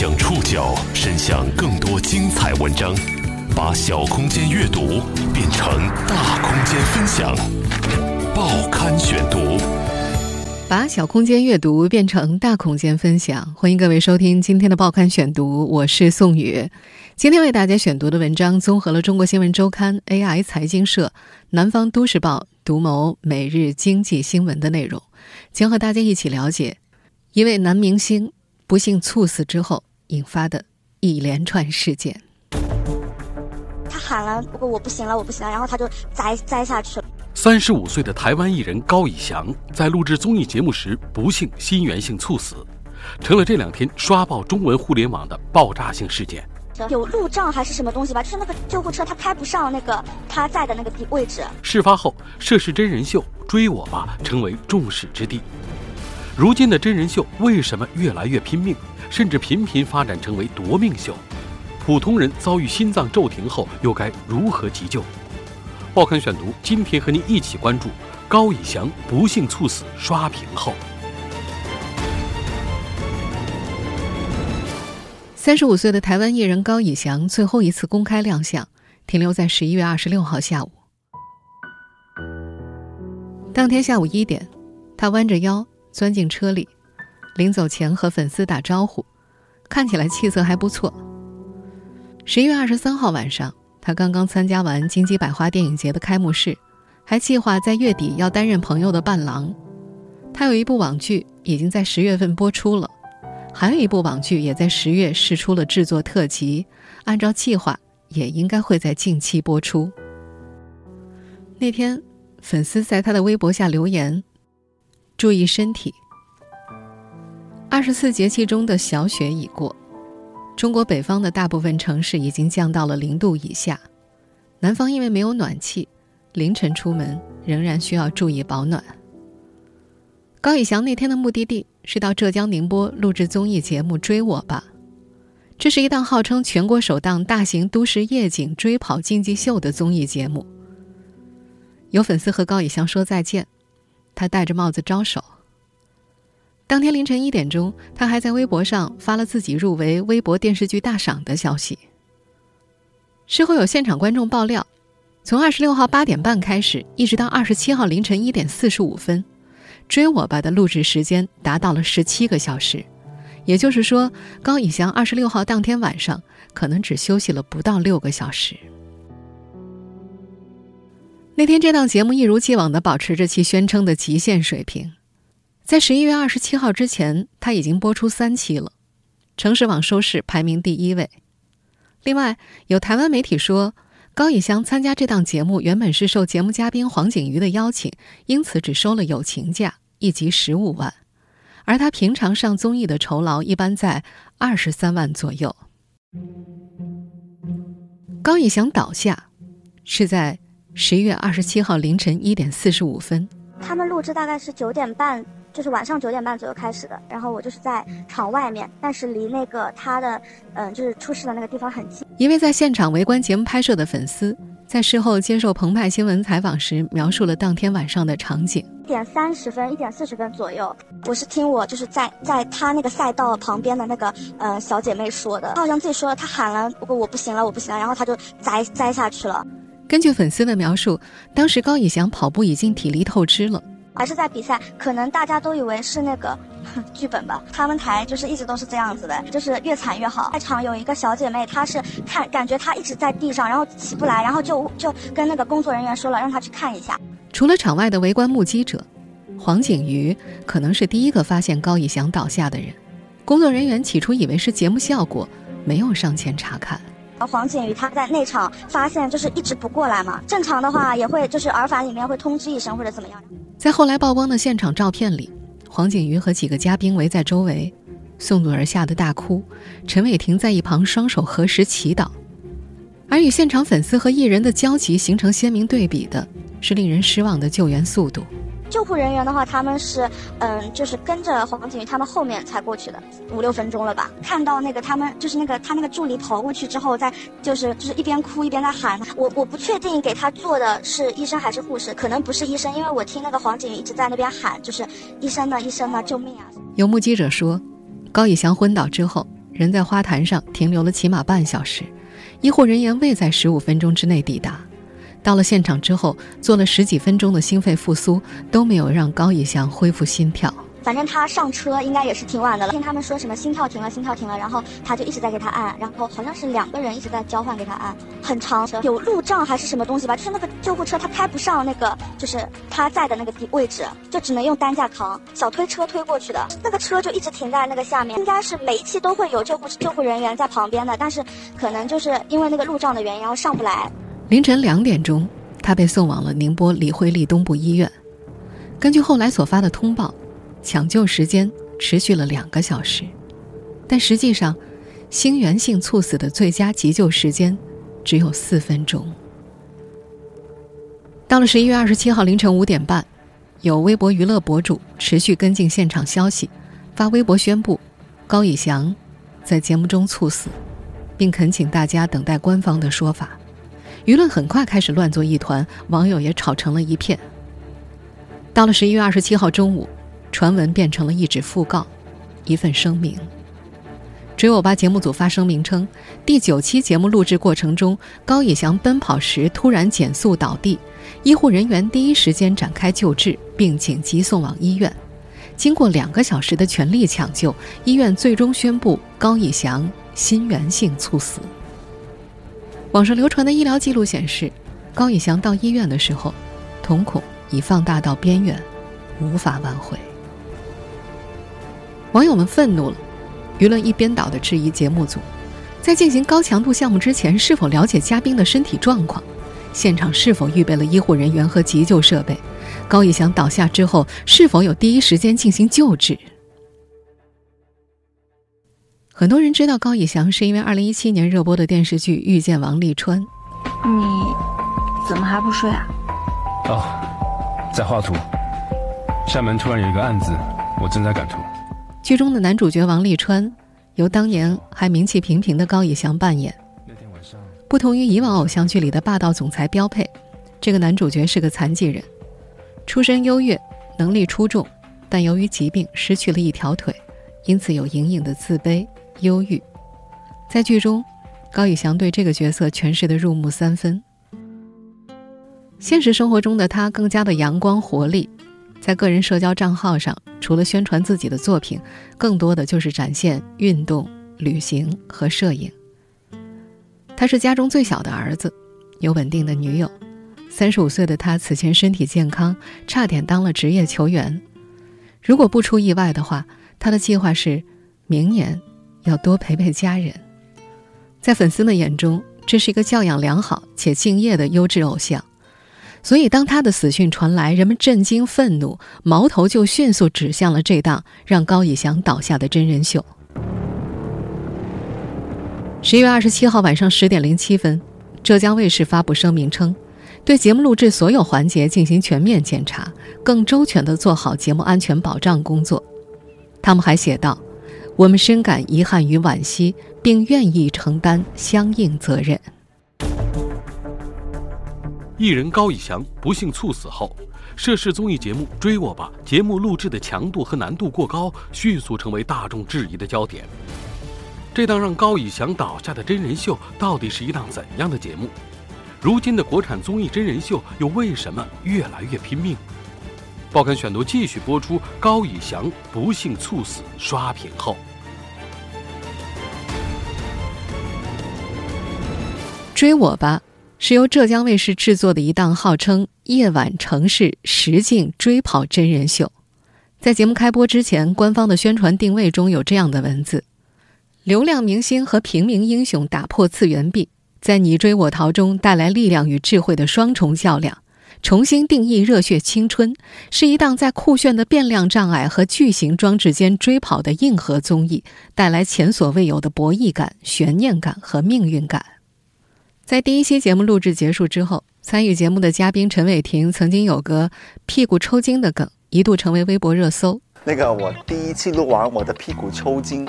将触角伸向更多精彩文章，把小空间阅读变成大空间分享。报刊选读，把小空间阅读变成大空间分享。欢迎各位收听今天的报刊选读，我是宋宇。今天为大家选读的文章综合了《中国新闻周刊》、AI 财经社、南方都市报、独谋、每日经济新闻的内容，将和大家一起了解一位男明星。不幸猝死之后引发的一连串事件。他喊了，不过我不行了，我不行了，然后他就栽栽下去了。三十五岁的台湾艺人高以翔在录制综艺节目时不幸心源性猝死，成了这两天刷爆中文互联网的爆炸性事件。有路障还是什么东西吧？就是那个救护车他开不上那个他在的那个地位置。事发后，涉事真人秀《追我吧》成为众矢之的。如今的真人秀为什么越来越拼命，甚至频频发展成为夺命秀？普通人遭遇心脏骤停后，又该如何急救？报刊选读今天和您一起关注高以翔不幸猝死刷屏后。三十五岁的台湾艺人高以翔最后一次公开亮相，停留在十一月二十六号下午。当天下午一点，他弯着腰。钻进车里，临走前和粉丝打招呼，看起来气色还不错。十一月二十三号晚上，他刚刚参加完金鸡百花电影节的开幕式，还计划在月底要担任朋友的伴郎。他有一部网剧已经在十月份播出了，还有一部网剧也在十月试出了制作特辑，按照计划也应该会在近期播出。那天，粉丝在他的微博下留言。注意身体。二十四节气中的小雪已过，中国北方的大部分城市已经降到了零度以下，南方因为没有暖气，凌晨出门仍然需要注意保暖。高以翔那天的目的地是到浙江宁波录制综艺节目《追我吧》，这是一档号称全国首档大型都市夜景追跑竞技秀的综艺节目。有粉丝和高以翔说再见。他戴着帽子招手。当天凌晨一点钟，他还在微博上发了自己入围微博电视剧大赏的消息。事后有现场观众爆料，从二十六号八点半开始，一直到二十七号凌晨一点四十五分，《追我吧》的录制时间达到了十七个小时，也就是说，高以翔二十六号当天晚上可能只休息了不到六个小时。那天，这档节目一如既往的保持着其宣称的极限水平。在十一月二十七号之前，它已经播出三期了，城市网收视排名第一位。另外，有台湾媒体说，高以翔参加这档节目原本是受节目嘉宾黄景瑜的邀请，因此只收了友情价，一集十五万，而他平常上综艺的酬劳一般在二十三万左右。高以翔倒下，是在。十一月二十七号凌晨一点四十五分，他们录制大概是九点半，就是晚上九点半左右开始的。然后我就是在场外面，但是离那个他的，嗯，就是出事的那个地方很近。一位在现场围观节目拍摄的粉丝，在事后接受澎湃新闻采访时，描述了当天晚上的场景：一点三十分、一点四十分左右，我是听我就是在在他那个赛道旁边的那个呃小姐妹说的，她好像自己说了，她喊了，不过我不行了，我不行了，然后她就栽栽下去了。根据粉丝的描述，当时高以翔跑步已经体力透支了，还是在比赛，可能大家都以为是那个 剧本吧。他们台就是一直都是这样子的，就是越惨越好。在场有一个小姐妹，她是看感觉她一直在地上，然后起不来，然后就就跟那个工作人员说了，让她去看一下。除了场外的围观目击者，黄景瑜可能是第一个发现高以翔倒下的人。工作人员起初以为是节目效果，没有上前查看。黄景瑜他在内场发现就是一直不过来嘛，正常的话也会就是耳返里面会通知一声或者怎么样。在后来曝光的现场照片里，黄景瑜和几个嘉宾围在周围，宋祖儿吓得大哭，陈伟霆在一旁双手合十祈祷。而与现场粉丝和艺人的交集形成鲜明对比的是令人失望的救援速度。救护人员的话，他们是，嗯，就是跟着黄景瑜他们后面才过去的，五六分钟了吧。看到那个他们，就是那个他那个助理跑过去之后，在就是就是一边哭一边在喊。我我不确定给他做的是医生还是护士，可能不是医生，因为我听那个黄景瑜一直在那边喊，就是医生呢，医生呢，救命啊！有目击者说，高以翔昏倒之后，人在花坛上停留了起码半小时，医护人员未在十五分钟之内抵达。到了现场之后，做了十几分钟的心肺复苏，都没有让高以翔恢复心跳。反正他上车应该也是挺晚的了，听他们说什么心跳停了，心跳停了，然后他就一直在给他按，然后好像是两个人一直在交换给他按，很长，有路障还是什么东西吧，就是那个救护车他开不上那个，就是他在的那个地位置，就只能用担架扛，小推车推过去的，那个车就一直停在那个下面，应该是每一期都会有救护救护人员在旁边的，但是可能就是因为那个路障的原因，然后上不来。凌晨两点钟，他被送往了宁波李惠利东部医院。根据后来所发的通报。抢救时间持续了两个小时，但实际上，心源性猝死的最佳急救时间只有四分钟。到了十一月二十七号凌晨五点半，有微博娱乐博主持续跟进现场消息，发微博宣布高以翔在节目中猝死，并恳请大家等待官方的说法。舆论很快开始乱作一团，网友也吵成了一片。到了十一月二十七号中午。传闻变成了一纸讣告，一份声明。追我吧节目组发声明称，第九期节目录制过程中，高以翔奔跑时突然减速倒地，医护人员第一时间展开救治，并紧急送往医院。经过两个小时的全力抢救，医院最终宣布高以翔心源性猝死。网上流传的医疗记录显示，高以翔到医院的时候，瞳孔已放大到边缘，无法挽回。网友们愤怒了，舆论一边倒的质疑节目组，在进行高强度项目之前是否了解嘉宾的身体状况，现场是否预备了医护人员和急救设备，高以翔倒下之后是否有第一时间进行救治。很多人知道高以翔是因为2017年热播的电视剧《遇见王沥川》。你怎么还不睡啊？哦，在画图。厦门突然有一个案子，我正在赶图。剧中的男主角王沥川，由当年还名气平平的高以翔扮演。不同于以往偶像剧里的霸道总裁标配，这个男主角是个残疾人，出身优越，能力出众，但由于疾病失去了一条腿，因此有隐隐的自卑、忧郁。在剧中，高以翔对这个角色诠释的入木三分。现实生活中的他更加的阳光活力。在个人社交账号上，除了宣传自己的作品，更多的就是展现运动、旅行和摄影。他是家中最小的儿子，有稳定的女友。三十五岁的他此前身体健康，差点当了职业球员。如果不出意外的话，他的计划是明年要多陪陪家人。在粉丝们眼中，这是一个教养良好且敬业的优质偶像。所以，当他的死讯传来，人们震惊、愤怒，矛头就迅速指向了这档让高以翔倒下的真人秀。十一月二十七号晚上十点零七分，浙江卫视发布声明称，对节目录制所有环节进行全面检查，更周全地做好节目安全保障工作。他们还写道：“我们深感遗憾与惋惜，并愿意承担相应责任。”艺人高以翔不幸猝死后，涉事综艺节目《追我吧》节目录制的强度和难度过高，迅速成为大众质疑的焦点。这档让高以翔倒下的真人秀，到底是一档怎样的节目？如今的国产综艺真人秀又为什么越来越拼命？报刊选读继续播出：高以翔不幸猝死，刷屏后，《追我吧》。是由浙江卫视制作的一档号称“夜晚城市实境追跑真人秀”。在节目开播之前，官方的宣传定位中有这样的文字：“流量明星和平民英雄打破次元壁，在你追我逃中带来力量与智慧的双重较量，重新定义热血青春，是一档在酷炫的变量障碍和巨型装置间追跑的硬核综艺，带来前所未有的博弈感、悬念感和命运感。”在第一期节目录制结束之后，参与节目的嘉宾陈伟霆曾经有个屁股抽筋的梗，一度成为微博热搜。那个我第一期录完，我的屁股抽筋，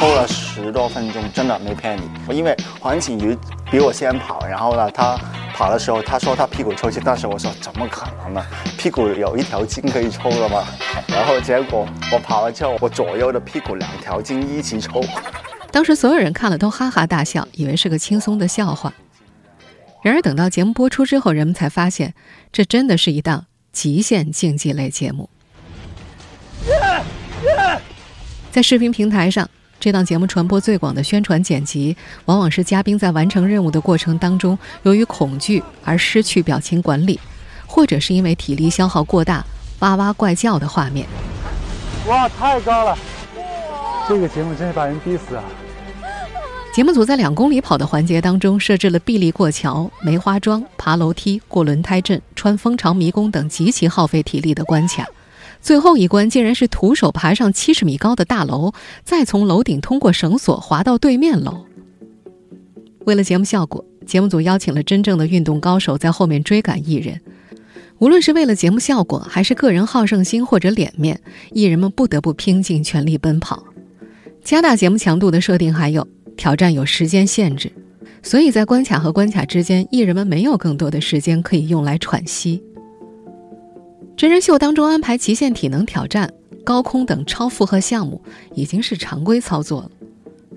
抽了十多分钟，真的没骗你。因为黄景瑜比我先跑，然后呢，他跑的时候他说他屁股抽筋，但是我说怎么可能呢？屁股有一条筋可以抽了吗？然后结果我跑了之后，我左右的屁股两条筋一起抽。当时所有人看了都哈哈大笑，以为是个轻松的笑话。然而等到节目播出之后，人们才发现，这真的是一档极限竞技类节目。在视频平台上，这档节目传播最广的宣传剪辑，往往是嘉宾在完成任务的过程当中，由于恐惧而失去表情管理，或者是因为体力消耗过大，哇哇怪叫的画面。哇，太高了！这个节目真是把人逼死啊！节目组在两公里跑的环节当中设置了臂力过桥、梅花桩、爬楼梯、过轮胎阵、穿蜂巢迷宫等极其耗费体力的关卡。最后一关竟然是徒手爬上七十米高的大楼，再从楼顶通过绳索滑到对面楼。为了节目效果，节目组邀请了真正的运动高手在后面追赶艺人。无论是为了节目效果，还是个人好胜心或者脸面，艺人们不得不拼尽全力奔跑。加大节目强度的设定还有挑战有时间限制，所以在关卡和关卡之间，艺人们没有更多的时间可以用来喘息。真人秀当中安排极限体能挑战、高空等超负荷项目已经是常规操作了，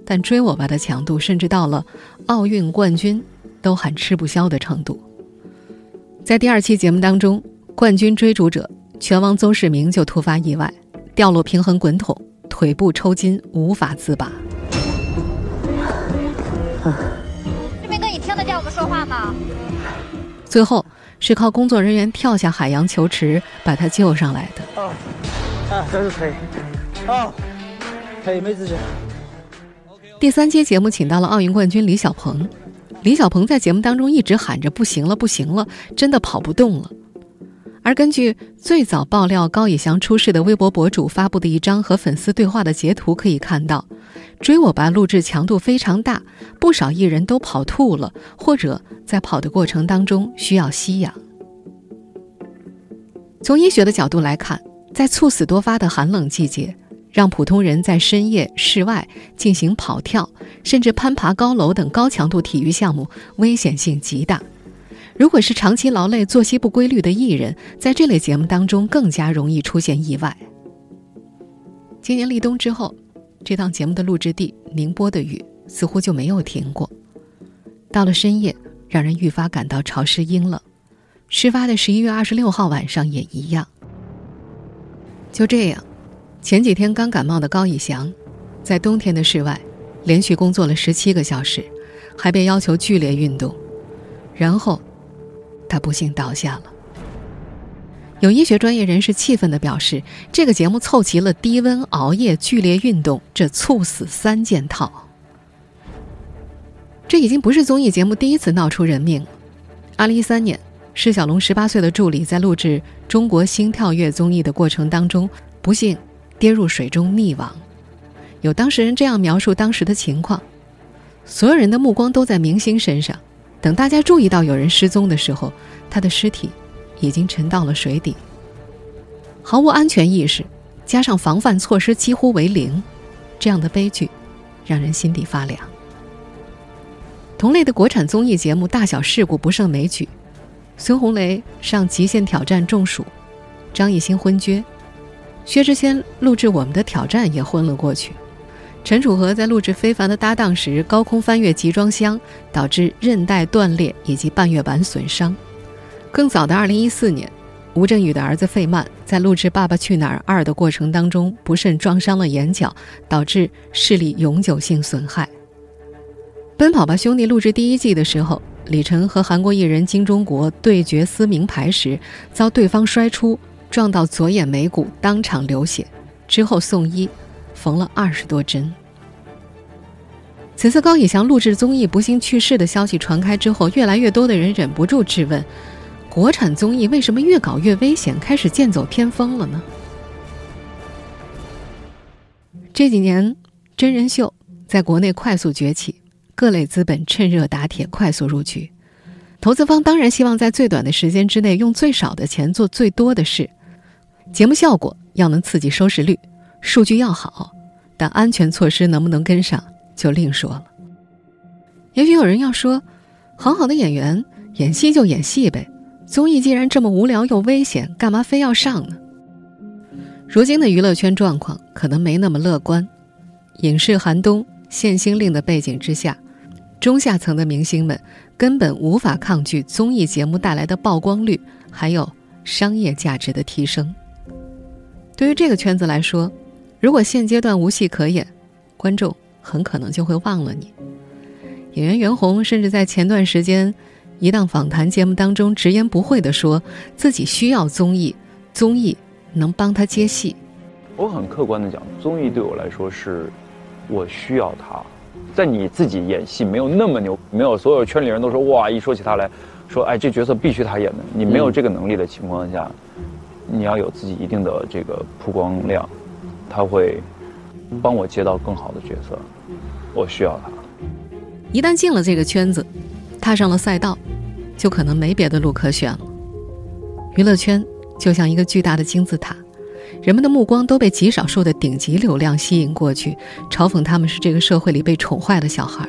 但追我吧的强度甚至到了奥运冠军都喊吃不消的程度。在第二期节目当中，冠军追逐者拳王邹市明就突发意外，掉落平衡滚筒，腿部抽筋，无法自拔。志明哥，你听得见我们说话吗？最后是靠工作人员跳下海洋球池把他救上来的。啊，啊，这是腿，啊，腿没自信。第三期节目请到了奥运冠军李小鹏。李小鹏在节目当中一直喊着“不行了，不行了”，真的跑不动了。而根据最早爆料高以翔出事的微博博主发布的一张和粉丝对话的截图，可以看到，追我吧录制强度非常大，不少艺人都跑吐了，或者在跑的过程当中需要吸氧。从医学的角度来看，在猝死多发的寒冷季节。让普通人在深夜室外进行跑跳，甚至攀爬高楼等高强度体育项目，危险性极大。如果是长期劳累、作息不规律的艺人，在这类节目当中更加容易出现意外。今年立冬之后，这档节目的录制地宁波的雨似乎就没有停过。到了深夜，让人愈发感到潮湿阴冷。事发的十一月二十六号晚上也一样。就这样。前几天刚感冒的高以翔，在冬天的室外连续工作了十七个小时，还被要求剧烈运动，然后他不幸倒下了。有医学专业人士气愤地表示：“这个节目凑齐了低温、熬夜、剧烈运动，这猝死三件套。”这已经不是综艺节目第一次闹出人命了。二零一三年，释小龙十八岁的助理在录制《中国心跳跃》综艺的过程当中，不幸。跌入水中溺亡，有当事人这样描述当时的情况：所有人的目光都在明星身上，等大家注意到有人失踪的时候，他的尸体已经沉到了水底。毫无安全意识，加上防范措施几乎为零，这样的悲剧让人心底发凉。同类的国产综艺节目大小事故不胜枚举，孙红雷上《极限挑战》中暑，张艺兴昏厥。薛之谦录制《我们的挑战》也昏了过去，陈楚河在录制《非凡的搭档》时高空翻越集装箱，导致韧带断裂以及半月板损伤。更早的2014年，吴镇宇的儿子费曼在录制《爸爸去哪儿二》的过程当中不慎撞伤了眼角，导致视力永久性损害。《奔跑吧兄弟》录制第一季的时候，李晨和韩国艺人金钟国对决撕名牌时，遭对方摔出。撞到左眼眉骨，当场流血，之后送医，缝了二十多针。此次高以翔录制综艺不幸去世的消息传开之后，越来越多的人忍不住质问：国产综艺为什么越搞越危险，开始剑走偏锋了呢？这几年，真人秀在国内快速崛起，各类资本趁热打铁，快速入局。投资方当然希望在最短的时间之内，用最少的钱做最多的事。节目效果要能刺激收视率，数据要好，但安全措施能不能跟上就另说了。也许有人要说，好好的演员演戏就演戏呗，综艺既然这么无聊又危险，干嘛非要上呢？如今的娱乐圈状况可能没那么乐观，影视寒冬限薪令的背景之下，中下层的明星们根本无法抗拒综艺节目带来的曝光率，还有商业价值的提升。对于这个圈子来说，如果现阶段无戏可演，观众很可能就会忘了你。演员袁弘甚至在前段时间一档访谈节目当中直言不讳地说自己需要综艺，综艺能帮他接戏。我很客观地讲，综艺对我来说是，我需要它。在你自己演戏没有那么牛，没有所有圈里人都说哇，一说起他来说，哎，这角色必须他演的。你没有这个能力的情况下，你要有自己一定的这个曝光量，他会帮我接到更好的角色。我需要他。一旦进了这个圈子，踏上了赛道，就可能没别的路可选了。娱乐圈就像一个巨大的金字塔，人们的目光都被极少数的顶级流量吸引过去，嘲讽他们是这个社会里被宠坏的小孩。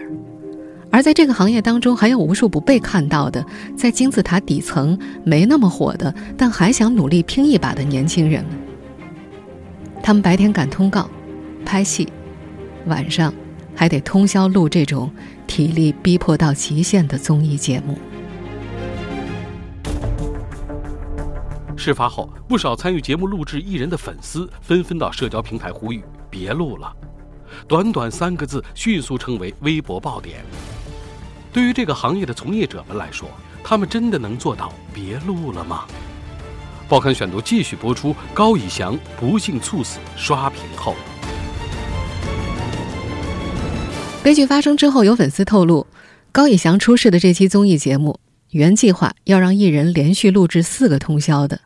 而在这个行业当中，还有无数不被看到的，在金字塔底层没那么火的，但还想努力拼一把的年轻人们。他们白天赶通告、拍戏，晚上还得通宵录这种。体力逼迫到极限的综艺节目。事发后，不少参与节目录制艺人的粉丝纷纷到社交平台呼吁：“别录了！”短短三个字，迅速成为微博爆点。对于这个行业的从业者们来说，他们真的能做到别录了吗？报刊选读继续播出：高以翔不幸猝死，刷屏后。悲剧发生之后，有粉丝透露，高以翔出事的这期综艺节目原计划要让艺人连续录制四个通宵的，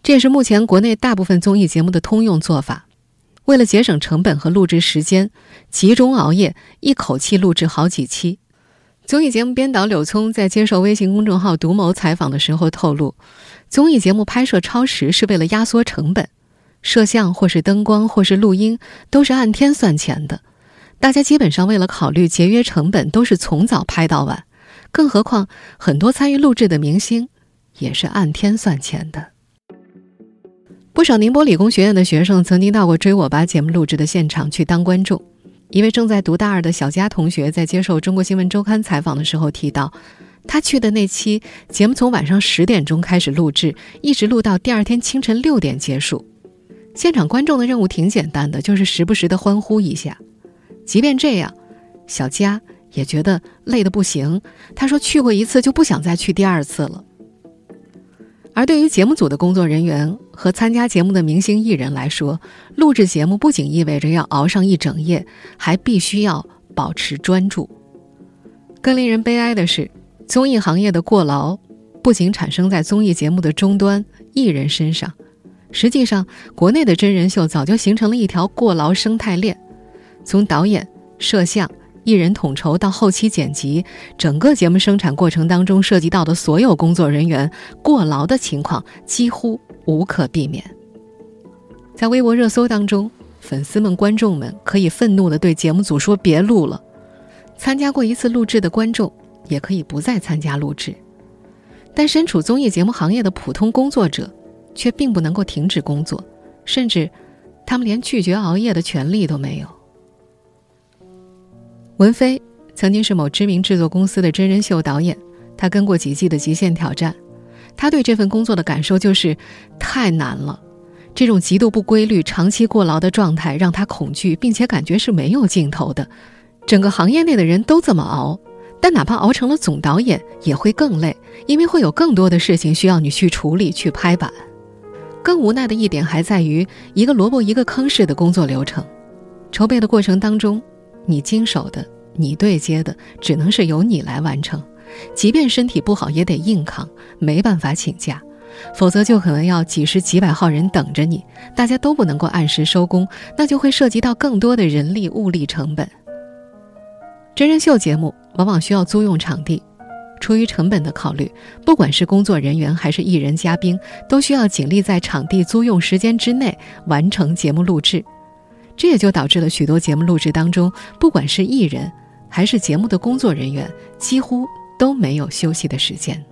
这也是目前国内大部分综艺节目的通用做法。为了节省成本和录制时间，集中熬夜，一口气录制好几期。综艺节目编导柳聪在接受微信公众号“独谋”采访的时候透露，综艺节目拍摄超时是为了压缩成本，摄像或是灯光或是录音都是按天算钱的。大家基本上为了考虑节约成本，都是从早拍到晚，更何况很多参与录制的明星也是按天算钱的。不少宁波理工学院的学生曾经到过《追我吧》节目录制的现场去当观众。一位正在读大二的小佳同学在接受《中国新闻周刊》采访的时候提到，他去的那期节目从晚上十点钟开始录制，一直录到第二天清晨六点结束。现场观众的任务挺简单的，就是时不时的欢呼一下。即便这样，小佳也觉得累得不行。他说：“去过一次就不想再去第二次了。”而对于节目组的工作人员和参加节目的明星艺人来说，录制节目不仅意味着要熬上一整夜，还必须要保持专注。更令人悲哀的是，综艺行业的过劳不仅产生在综艺节目的终端艺人身上，实际上，国内的真人秀早就形成了一条过劳生态链。从导演、摄像、艺人统筹到后期剪辑，整个节目生产过程当中涉及到的所有工作人员过劳的情况几乎无可避免。在微博热搜当中，粉丝们、观众们可以愤怒地对节目组说：“别录了。”参加过一次录制的观众也可以不再参加录制。但身处综艺节目行业的普通工作者，却并不能够停止工作，甚至他们连拒绝熬夜的权利都没有。文飞曾经是某知名制作公司的真人秀导演，他跟过几季的《极限挑战》，他对这份工作的感受就是太难了。这种极度不规律、长期过劳的状态让他恐惧，并且感觉是没有尽头的。整个行业内的人都这么熬，但哪怕熬成了总导演，也会更累，因为会有更多的事情需要你去处理、去拍板。更无奈的一点还在于一个萝卜一个坑式的工作流程，筹备的过程当中。你经手的，你对接的，只能是由你来完成。即便身体不好，也得硬扛，没办法请假，否则就可能要几十几百号人等着你，大家都不能够按时收工，那就会涉及到更多的人力物力成本。真人秀节目往往需要租用场地，出于成本的考虑，不管是工作人员还是艺人嘉宾，都需要尽力在场地租用时间之内完成节目录制。这也就导致了许多节目录制当中，不管是艺人还是节目的工作人员，几乎都没有休息的时间。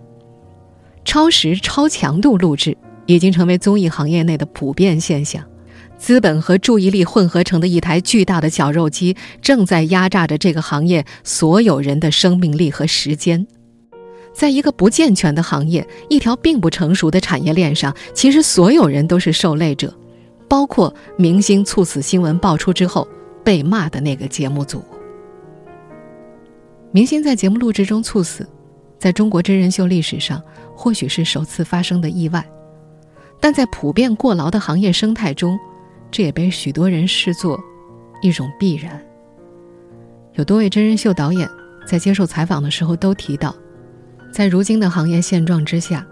超时、超强度录制已经成为综艺行业内的普遍现象。资本和注意力混合成的一台巨大的绞肉机，正在压榨着这个行业所有人的生命力和时间。在一个不健全的行业、一条并不成熟的产业链上，其实所有人都是受累者，包括明星猝死新闻爆出之后被骂的那个节目组。明星在节目录制中猝死，在中国真人秀历史上或许是首次发生的意外，但在普遍过劳的行业生态中，这也被许多人视作一种必然。有多位真人秀导演在接受采访的时候都提到，在如今的行业现状之下，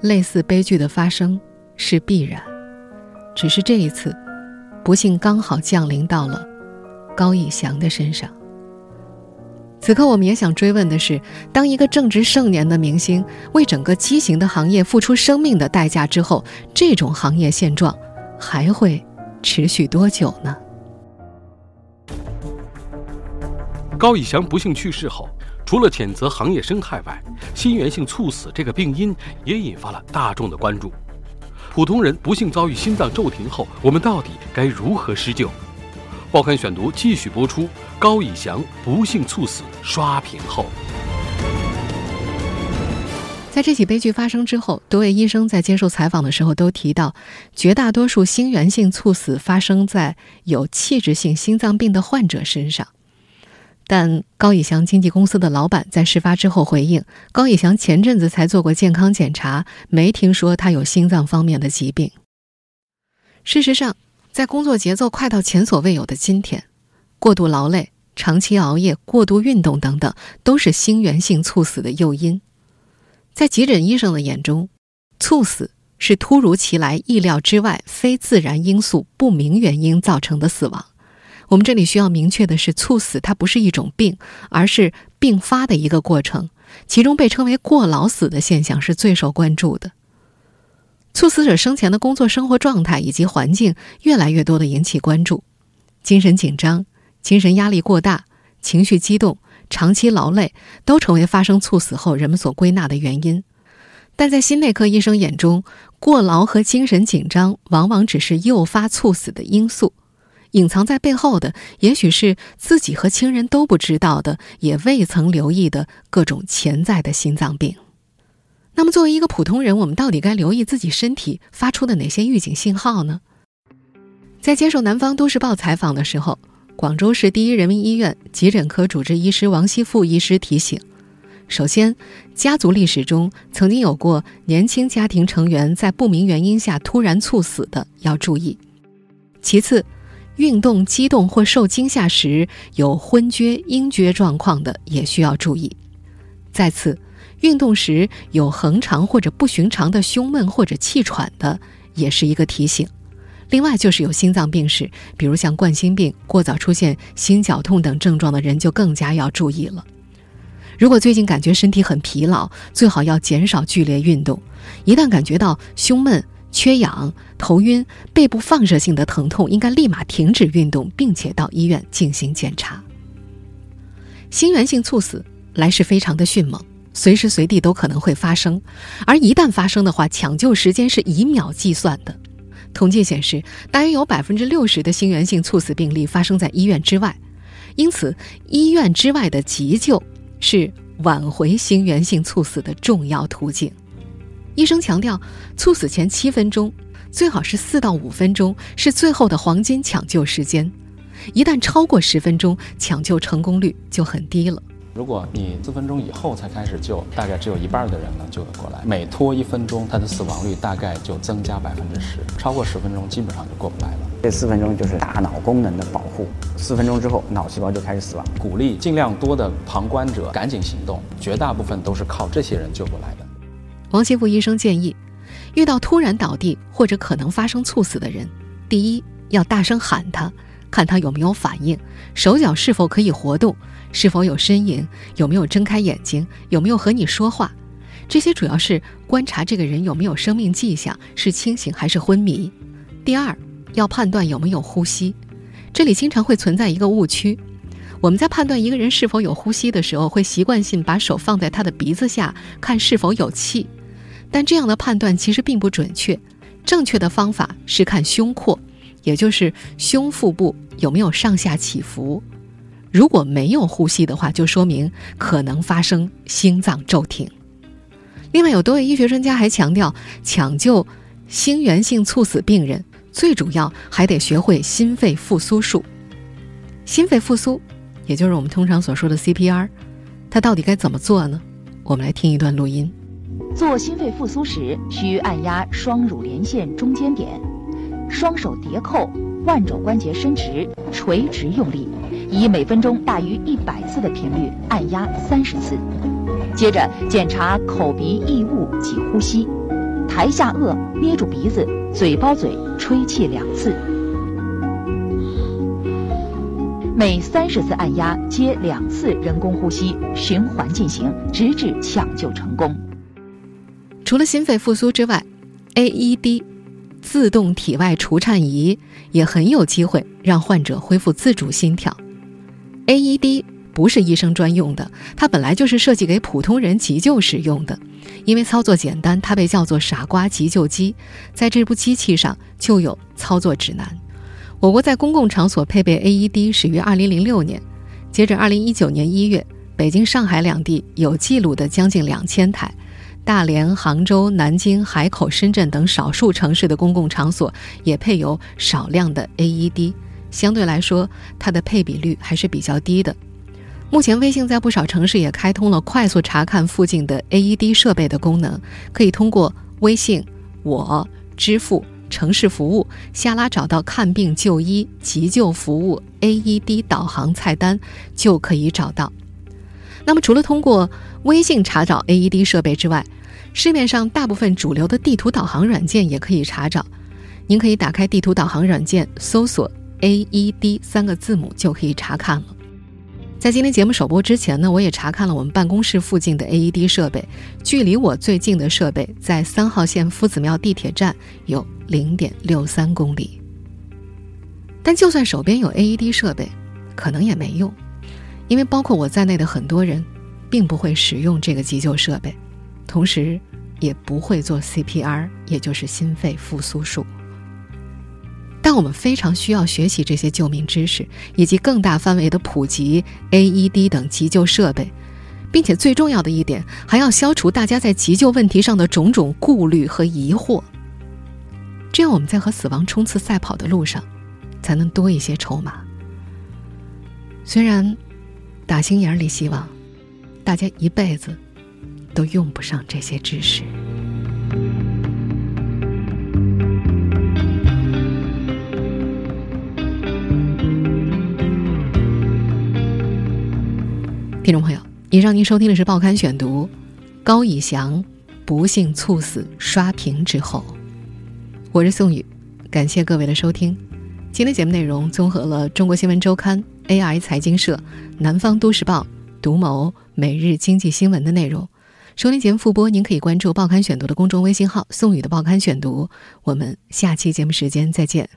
类似悲剧的发生是必然。只是这一次，不幸刚好降临到了高以翔的身上。此刻，我们也想追问的是：当一个正值盛年的明星为整个畸形的行业付出生命的代价之后，这种行业现状还会？持续多久呢？高以翔不幸去世后，除了谴责行业生态外，心源性猝死这个病因也引发了大众的关注。普通人不幸遭遇心脏骤停后，我们到底该如何施救？报刊选读继续播出：高以翔不幸猝死，刷屏后。在这起悲剧发生之后，多位医生在接受采访的时候都提到，绝大多数心源性猝死发生在有器质性心脏病的患者身上。但高以翔经纪公司的老板在事发之后回应，高以翔前阵子才做过健康检查，没听说他有心脏方面的疾病。事实上，在工作节奏快到前所未有的今天，过度劳累、长期熬夜、过度运动等等，都是心源性猝死的诱因。在急诊医生的眼中，猝死是突如其来、意料之外、非自然因素、不明原因造成的死亡。我们这里需要明确的是，猝死它不是一种病，而是并发的一个过程。其中被称为过劳死的现象是最受关注的。猝死者生前的工作生活状态以及环境越来越多的引起关注，精神紧张、精神压力过大、情绪激动。长期劳累都成为发生猝死后人们所归纳的原因，但在心内科医生眼中，过劳和精神紧张往往只是诱发猝死的因素，隐藏在背后的也许是自己和亲人都不知道的、也未曾留意的各种潜在的心脏病。那么，作为一个普通人，我们到底该留意自己身体发出的哪些预警信号呢？在接受《南方都市报》采访的时候。广州市第一人民医院急诊科主治医师王希富医师提醒：首先，家族历史中曾经有过年轻家庭成员在不明原因下突然猝死的，要注意；其次，运动激动或受惊吓时有昏厥、阴厥状况的，也需要注意；再次，运动时有恒长或者不寻常的胸闷或者气喘的，也是一个提醒。另外就是有心脏病史，比如像冠心病、过早出现心绞痛等症状的人，就更加要注意了。如果最近感觉身体很疲劳，最好要减少剧烈运动。一旦感觉到胸闷、缺氧、头晕、背部放射性的疼痛，应该立马停止运动，并且到医院进行检查。心源性猝死来势非常的迅猛，随时随地都可能会发生，而一旦发生的话，抢救时间是以秒计算的。统计显示，大约有百分之六十的心源性猝死病例发生在医院之外，因此，医院之外的急救是挽回心源性猝死的重要途径。医生强调，猝死前七分钟，最好是四到五分钟是最后的黄金抢救时间，一旦超过十分钟，抢救成功率就很低了。如果你四分钟以后才开始救，大概只有一半的人能救得过来。每拖一分钟，他的死亡率大概就增加百分之十。超过十分钟，基本上就过不来了。这四分钟就是大脑功能的保护。四分钟之后，脑细胞就开始死亡。鼓励尽量多的旁观者赶紧行动，绝大部分都是靠这些人救过来的。王新富医生建议，遇到突然倒地或者可能发生猝死的人，第一要大声喊他，看他有没有反应，手脚是否可以活动。是否有呻吟？有没有睁开眼睛？有没有和你说话？这些主要是观察这个人有没有生命迹象，是清醒还是昏迷。第二，要判断有没有呼吸。这里经常会存在一个误区：我们在判断一个人是否有呼吸的时候，会习惯性把手放在他的鼻子下，看是否有气。但这样的判断其实并不准确。正确的方法是看胸廓，也就是胸腹部有没有上下起伏。如果没有呼吸的话，就说明可能发生心脏骤停。另外，有多位医学专家还强调，抢救心源性猝死病人，最主要还得学会心肺复苏术。心肺复苏，也就是我们通常所说的 CPR，它到底该怎么做呢？我们来听一段录音。做心肺复苏时，需按压双乳连线中间点，双手叠扣，腕肘关节伸直，垂直用力，以每分钟大于一百次的频率按压三十次。接着检查口鼻异物及呼吸，抬下颚，捏住鼻子，嘴包嘴吹气两次。每三十次按压接两次人工呼吸，循环进行，直至抢救成功。除了心肺复苏之外，AED 自动体外除颤仪也很有机会让患者恢复自主心跳。AED 不是医生专用的，它本来就是设计给普通人急救使用的。因为操作简单，它被叫做“傻瓜急救机”。在这部机器上就有操作指南。我国在公共场所配备 AED 始于2006年，截至2019年1月，北京、上海两地有记录的将近两千台，大连、杭州、南京、海口、深圳等少数城市的公共场所也配有少量的 AED。相对来说，它的配比率还是比较低的。目前，微信在不少城市也开通了快速查看附近的 AED 设备的功能，可以通过微信、我支付。城市服务下拉找到看病就医急救服务 AED 导航菜单就可以找到。那么，除了通过微信查找 AED 设备之外，市面上大部分主流的地图导航软件也可以查找。您可以打开地图导航软件，搜索 AED 三个字母就可以查看了。在今天节目首播之前呢，我也查看了我们办公室附近的 AED 设备，距离我最近的设备在三号线夫子庙地铁站有零点六三公里。但就算手边有 AED 设备，可能也没用，因为包括我在内的很多人，并不会使用这个急救设备，同时也不会做 CPR，也就是心肺复苏术。但我们非常需要学习这些救命知识，以及更大范围的普及 AED 等急救设备，并且最重要的一点，还要消除大家在急救问题上的种种顾虑和疑惑。这样我们在和死亡冲刺赛跑的路上，才能多一些筹码。虽然打心眼里希望大家一辈子都用不上这些知识。听众朋友，以上您收听的是《报刊选读》，高以翔不幸猝死刷屏之后，我是宋宇，感谢各位的收听。今天节目内容综合了《中国新闻周刊》、AI 财经社、南方都市报、独谋、每日经济新闻的内容。收听节目复播，您可以关注《报刊选读》的公众微信号“宋宇的报刊选读”。我们下期节目时间再见。